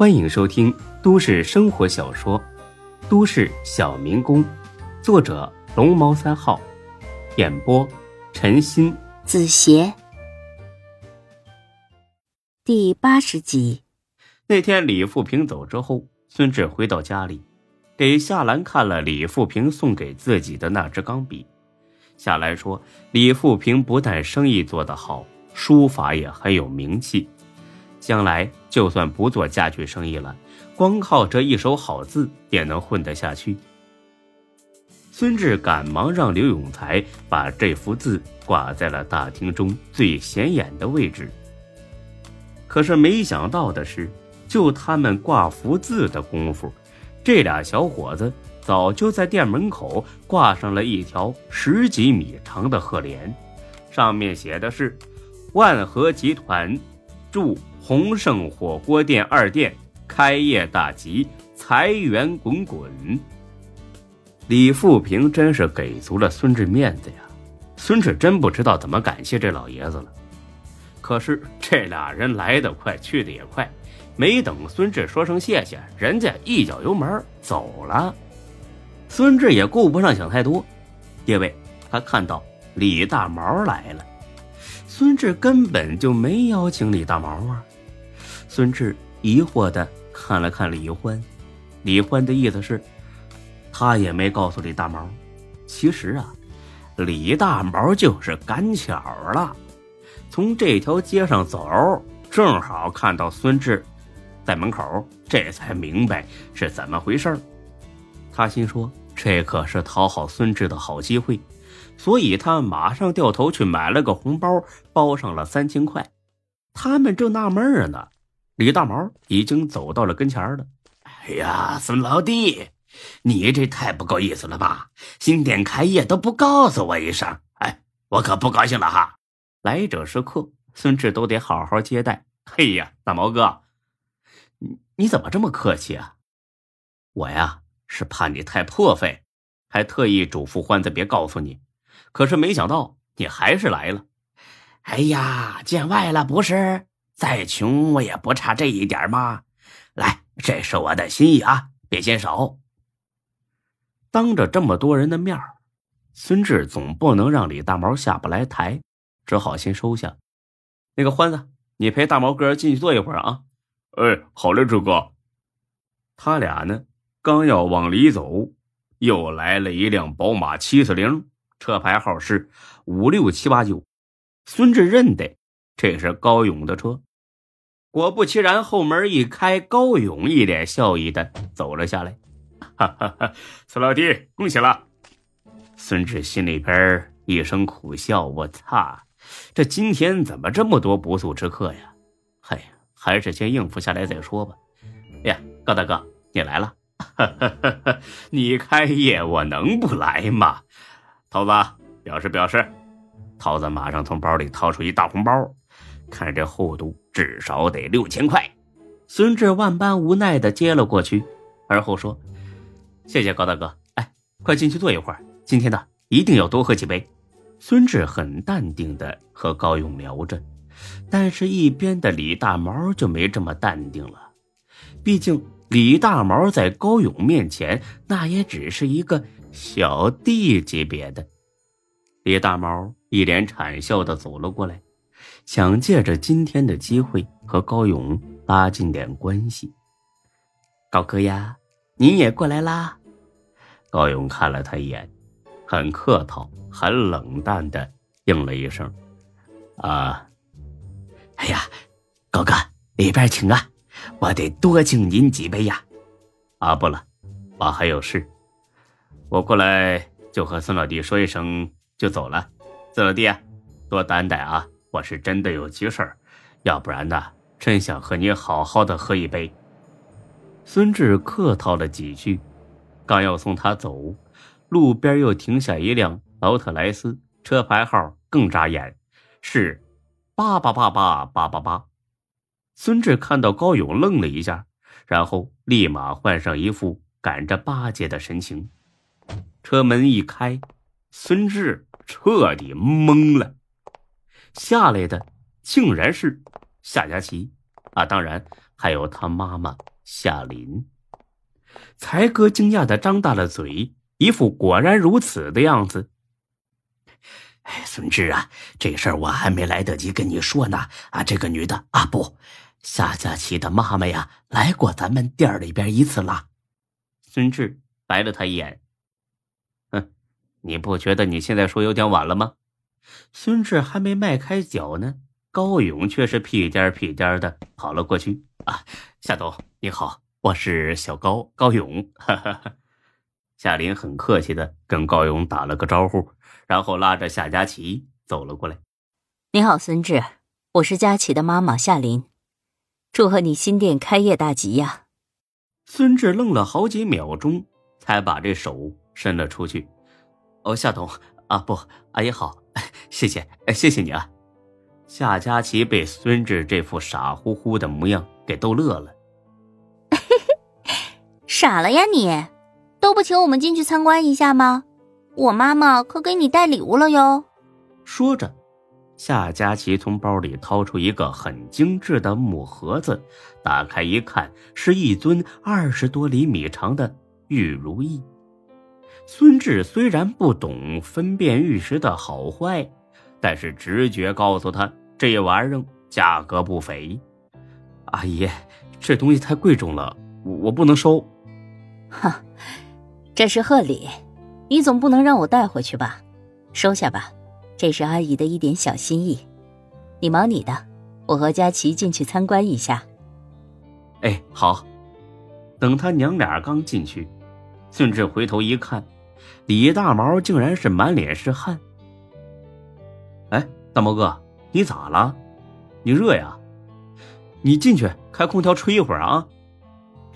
欢迎收听都市生活小说《都市小民工》，作者龙猫三号，演播陈鑫、子邪，第八十集。那天李富平走之后，孙志回到家里，给夏兰看了李富平送给自己的那支钢笔。夏兰说：“李富平不但生意做得好，书法也很有名气。”将来就算不做家具生意了，光靠这一手好字也能混得下去。孙志赶忙让刘永才把这幅字挂在了大厅中最显眼的位置。可是没想到的是，就他们挂幅字的功夫，这俩小伙子早就在店门口挂上了一条十几米长的贺联，上面写的是“万和集团”。祝鸿盛火锅店二店开业大吉，财源滚滚。李富平真是给足了孙志面子呀！孙志真不知道怎么感谢这老爷子了。可是这俩人来得快，去得也快，没等孙志说声谢谢，人家一脚油门走了。孙志也顾不上想太多，因为他看到李大毛来了。孙志根本就没邀请李大毛啊！孙志疑惑的看了看李欢，李欢的意思是，他也没告诉李大毛。其实啊，李大毛就是赶巧了，从这条街上走，正好看到孙志在门口，这才明白是怎么回事他心说，这可是讨好孙志的好机会。所以他马上掉头去买了个红包，包上了三千块。他们正纳闷呢，李大毛已经走到了跟前了。哎呀，孙老弟，你这太不够意思了吧？新店开业都不告诉我一声，哎，我可不高兴了哈。来者是客，孙志都得好好接待。嘿呀，大毛哥，你你怎么这么客气啊？我呀是怕你太破费，还特意嘱咐欢子别告诉你。可是没想到你还是来了，哎呀，见外了不是？再穷我也不差这一点嘛！来，这是我的心意啊，别嫌少。当着这么多人的面孙志总不能让李大毛下不来台，只好先收下。那个欢子，你陪大毛哥进去坐一会儿啊。哎，好嘞，志哥。他俩呢，刚要往里走，又来了一辆宝马七四零。车牌号是五六七八九，孙志认得这是高勇的车。果不其然，后门一开，高勇一脸笑意的走了下来。哈哈哈，孙老弟，恭喜了！孙志心里边一声苦笑：“我擦，这今天怎么这么多不速之客呀？”嗨，还是先应付下来再说吧。哎呀，高大哥，你来了！哈哈哈，你开业，我能不来吗？桃子，表示表示。桃子马上从包里掏出一大红包，看这厚度，至少得六千块。孙志万般无奈的接了过去，而后说：“谢谢高大哥，哎，快进去坐一会儿。今天呢，一定要多喝几杯。”孙志很淡定的和高勇聊着，但是一边的李大毛就没这么淡定了。毕竟李大毛在高勇面前，那也只是一个。小弟级别的李大毛一脸谄笑的走了过来，想借着今天的机会和高勇拉近点关系。高哥呀，您也过来啦？高勇看了他一眼，很客套、很冷淡的应了一声：“啊。”哎呀，高哥里边请啊，我得多敬您几杯呀。啊，不了，我还有事。我过来就和孙老弟说一声就走了，孙老弟啊，多担待啊！我是真的有急事儿，要不然呢，真想和你好好的喝一杯。孙志客套了几句，刚要送他走，路边又停下一辆劳特莱斯，车牌号更扎眼，是八八八八八八八。孙志看到高勇愣了一下，然后立马换上一副赶着巴结的神情。车门一开，孙志彻底懵了。下来的竟然是夏佳琪啊！当然还有他妈妈夏琳。才哥惊讶的张大了嘴，一副果然如此的样子。哎，孙志啊，这事儿我还没来得及跟你说呢。啊，这个女的啊，不，夏佳琪的妈妈呀，来过咱们店里边一次了。孙志白了他一眼，哼，你不觉得你现在说有点晚了吗？孙志还没迈开脚呢，高勇却是屁颠屁颠的跑了过去。啊，夏总你好，我是小高高勇。哈哈哈。夏林很客气的跟高勇打了个招呼。然后拉着夏佳琪走了过来。你好，孙志，我是佳琪的妈妈夏琳，祝贺你新店开业大吉呀！孙志愣了好几秒钟，才把这手伸了出去。哦，夏董啊，不，阿姨好，谢谢，谢谢你啊！夏佳琪被孙志这副傻乎乎的模样给逗乐了。傻了呀你，都不请我们进去参观一下吗？我妈妈可给你带礼物了哟。说着，夏佳琪从包里掏出一个很精致的木盒子，打开一看，是一尊二十多厘米长的玉如意。孙志虽然不懂分辨玉石的好坏，但是直觉告诉他，这玩意儿价格不菲。阿姨，这东西太贵重了，我不能收。哼，这是贺礼。你总不能让我带回去吧？收下吧，这是阿姨的一点小心意。你忙你的，我和佳琪进去参观一下。哎，好。等他娘俩刚进去，孙志回头一看，李大毛竟然是满脸是汗。哎，大毛哥，你咋了？你热呀？你进去开空调吹一会儿啊。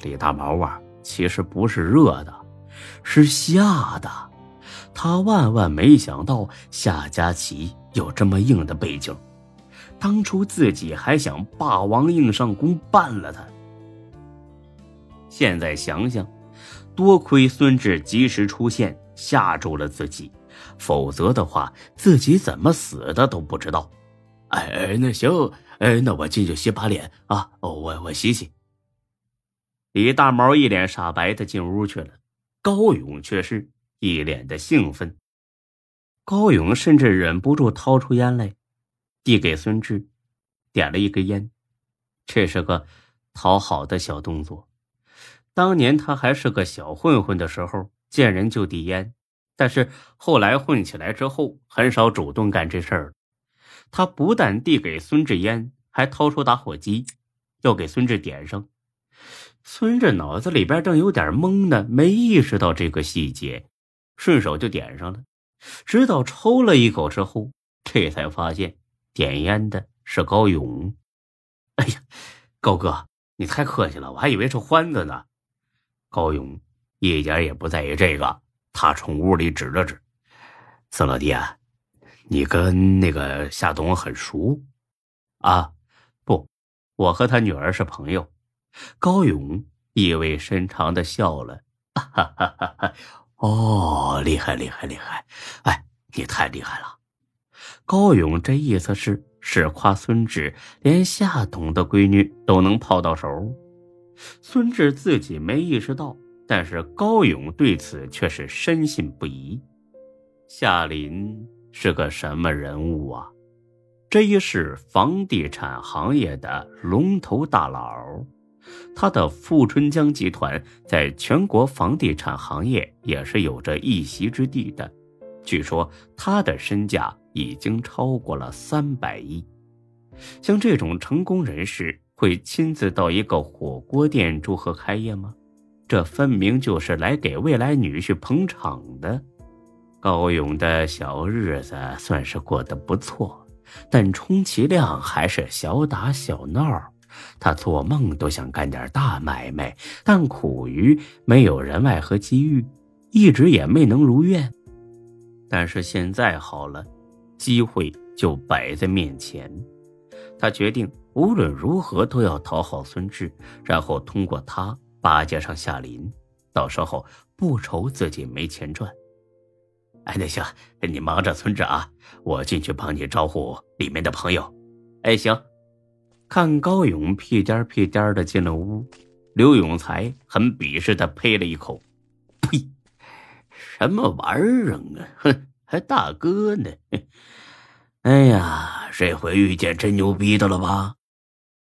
李大毛啊，其实不是热的。是吓的，他万万没想到夏佳琪有这么硬的背景，当初自己还想霸王硬上弓办了他。现在想想，多亏孙志及时出现吓住了自己，否则的话自己怎么死的都不知道。哎哎，那行，哎，那我进去洗把脸啊，哦我我洗洗。李大毛一脸煞白的进屋去了。高勇却是一脸的兴奋，高勇甚至忍不住掏出烟来，递给孙志，点了一根烟。这是个讨好的小动作。当年他还是个小混混的时候，见人就递烟，但是后来混起来之后，很少主动干这事儿。他不但递给孙志烟，还掏出打火机，要给孙志点上。孙志脑子里边正有点懵呢，没意识到这个细节，顺手就点上了。直到抽了一口之后，这才发现点烟的是高勇。哎呀，高哥，你太客气了，我还以为是欢子呢。高勇一点也不在意这个，他冲屋里指了指：“孙老弟啊，你跟那个夏董很熟啊？不，我和他女儿是朋友。”高勇意味深长的笑了，哈哈哈哈！哦，厉害厉害厉害！哎，你太厉害了！高勇这意思是是夸孙志连夏董的闺女都能泡到手。孙志自己没意识到，但是高勇对此却是深信不疑。夏林是个什么人物啊？这一是房地产行业的龙头大佬。他的富春江集团在全国房地产行业也是有着一席之地的，据说他的身价已经超过了三百亿。像这种成功人士会亲自到一个火锅店祝贺开业吗？这分明就是来给未来女婿捧场的。高勇的小日子算是过得不错，但充其量还是小打小闹。他做梦都想干点大买卖，但苦于没有人脉和机遇，一直也没能如愿。但是现在好了，机会就摆在面前。他决定无论如何都要讨好孙志，然后通过他巴结上夏林，到时候不愁自己没钱赚。哎，那行，你忙着村长啊，我进去帮你招呼里面的朋友。哎，行。看高勇屁颠屁颠的进了屋，刘永才很鄙视的呸了一口：“呸！什么玩意儿啊？哼，还大哥呢？哎呀，这回遇见真牛逼的了吧？”